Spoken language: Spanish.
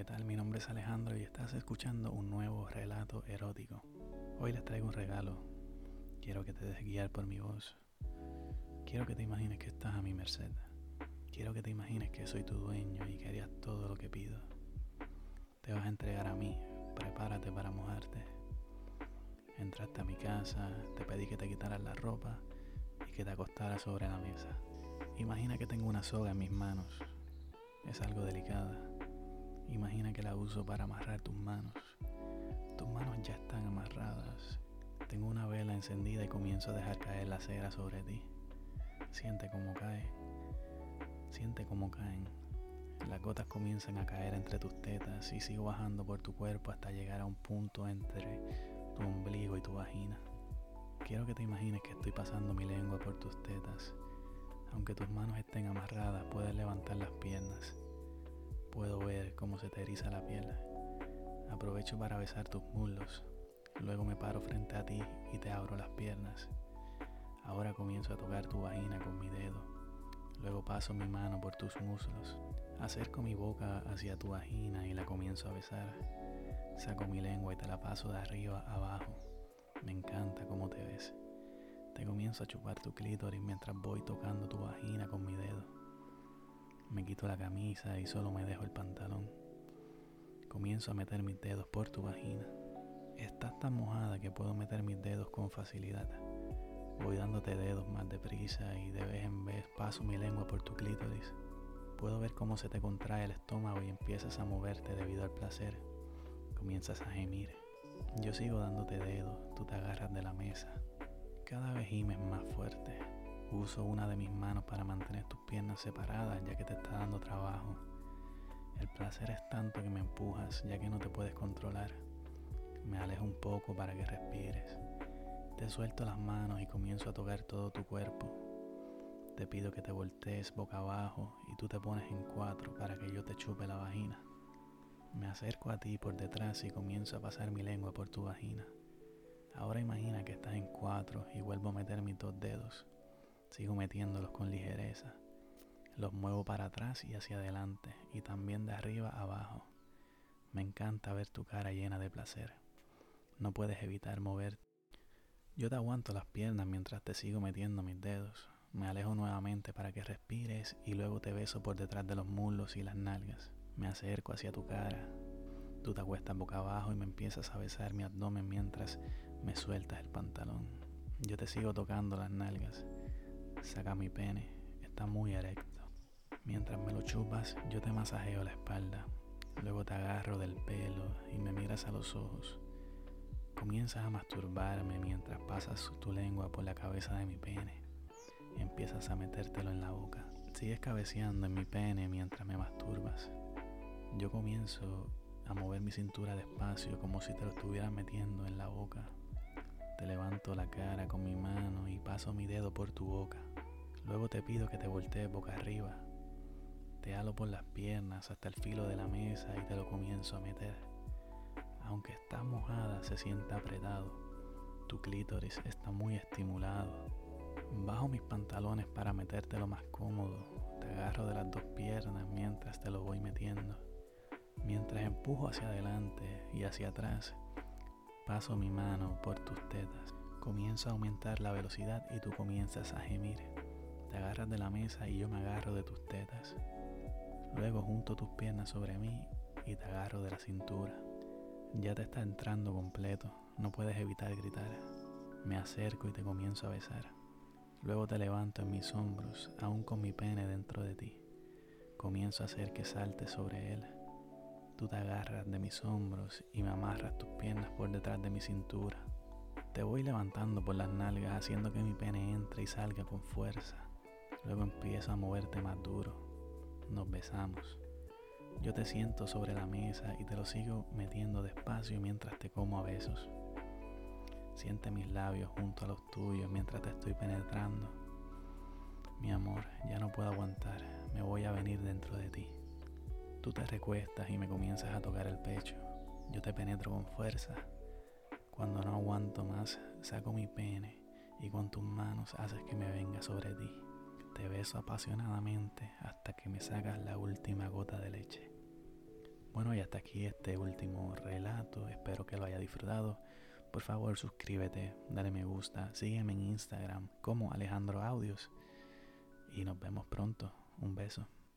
¿qué tal? Mi nombre es Alejandro y estás escuchando un nuevo relato erótico. Hoy les traigo un regalo. Quiero que te dejes guiar por mi voz. Quiero que te imagines que estás a mi merced. Quiero que te imagines que soy tu dueño y que harías todo lo que pido. Te vas a entregar a mí. Prepárate para mojarte. Entraste a mi casa, te pedí que te quitaras la ropa y que te acostaras sobre la mesa. Imagina que tengo una soga en mis manos. Es algo delicada. Imagina que la uso para amarrar tus manos. Tus manos ya están amarradas. Tengo una vela encendida y comienzo a dejar caer la cera sobre ti. Siente cómo cae. Siente cómo caen. Las gotas comienzan a caer entre tus tetas y sigo bajando por tu cuerpo hasta llegar a un punto entre tu ombligo y tu vagina. Quiero que te imagines que estoy pasando mi lengua por tus tetas. Aunque tus manos estén amarradas, puedes levantar las piernas. Cómo se te eriza la piel. Aprovecho para besar tus muslos. Luego me paro frente a ti y te abro las piernas. Ahora comienzo a tocar tu vagina con mi dedo. Luego paso mi mano por tus muslos. Acerco mi boca hacia tu vagina y la comienzo a besar. Saco mi lengua y te la paso de arriba a abajo. Me encanta cómo te ves. Te comienzo a chupar tu clítoris mientras voy tocando tu vagina con mi dedo. Me quito la camisa y solo me dejo el pantalón. Comienzo a meter mis dedos por tu vagina. Estás tan mojada que puedo meter mis dedos con facilidad. Voy dándote dedos más deprisa y de vez en vez paso mi lengua por tu clítoris. Puedo ver cómo se te contrae el estómago y empiezas a moverte debido al placer. Comienzas a gemir. Yo sigo dándote dedos, tú te agarras de la mesa. Cada vez gimes más fuerte. Uso una de mis manos para mantener tus piernas separadas ya que te está dando trabajo. El placer es tanto que me empujas ya que no te puedes controlar. Me alejo un poco para que respires. Te suelto las manos y comienzo a tocar todo tu cuerpo. Te pido que te voltees boca abajo y tú te pones en cuatro para que yo te chupe la vagina. Me acerco a ti por detrás y comienzo a pasar mi lengua por tu vagina. Ahora imagina que estás en cuatro y vuelvo a meter mis dos dedos. Sigo metiéndolos con ligereza. Los muevo para atrás y hacia adelante y también de arriba abajo. Me encanta ver tu cara llena de placer. No puedes evitar moverte. Yo te aguanto las piernas mientras te sigo metiendo mis dedos. Me alejo nuevamente para que respires y luego te beso por detrás de los muslos y las nalgas. Me acerco hacia tu cara. Tú te acuestas boca abajo y me empiezas a besar mi abdomen mientras me sueltas el pantalón. Yo te sigo tocando las nalgas. Saca mi pene, está muy erecto. Mientras me lo chupas, yo te masajeo la espalda. Luego te agarro del pelo y me miras a los ojos. Comienzas a masturbarme mientras pasas tu lengua por la cabeza de mi pene. Empiezas a metértelo en la boca. Sigues cabeceando en mi pene mientras me masturbas. Yo comienzo a mover mi cintura despacio como si te lo estuvieras metiendo en la boca. Te levanto la cara con mi mano y paso mi dedo por tu boca. Luego te pido que te voltees boca arriba. Te halo por las piernas hasta el filo de la mesa y te lo comienzo a meter. Aunque estás mojada, se siente apretado. Tu clítoris está muy estimulado. Bajo mis pantalones para meterte lo más cómodo. Te agarro de las dos piernas mientras te lo voy metiendo. Mientras empujo hacia adelante y hacia atrás, paso mi mano por tus tetas. Comienzo a aumentar la velocidad y tú comienzas a gemir. Te agarras de la mesa y yo me agarro de tus tetas. Luego junto tus piernas sobre mí y te agarro de la cintura. Ya te está entrando completo, no puedes evitar gritar. Me acerco y te comienzo a besar. Luego te levanto en mis hombros, aún con mi pene dentro de ti. Comienzo a hacer que saltes sobre él. Tú te agarras de mis hombros y me amarras tus piernas por detrás de mi cintura. Te voy levantando por las nalgas haciendo que mi pene entre y salga con fuerza. Luego empiezo a moverte más duro. Nos besamos. Yo te siento sobre la mesa y te lo sigo metiendo despacio mientras te como a besos. Siente mis labios junto a los tuyos mientras te estoy penetrando. Mi amor, ya no puedo aguantar, me voy a venir dentro de ti. Tú te recuestas y me comienzas a tocar el pecho. Yo te penetro con fuerza. Cuando no aguanto más, saco mi pene y con tus manos haces que me venga sobre ti. Te beso apasionadamente hasta que me sacas la última gota de leche. Bueno, y hasta aquí este último relato. Espero que lo haya disfrutado. Por favor, suscríbete, dale me gusta, sígueme en Instagram como Alejandro Audios y nos vemos pronto. Un beso.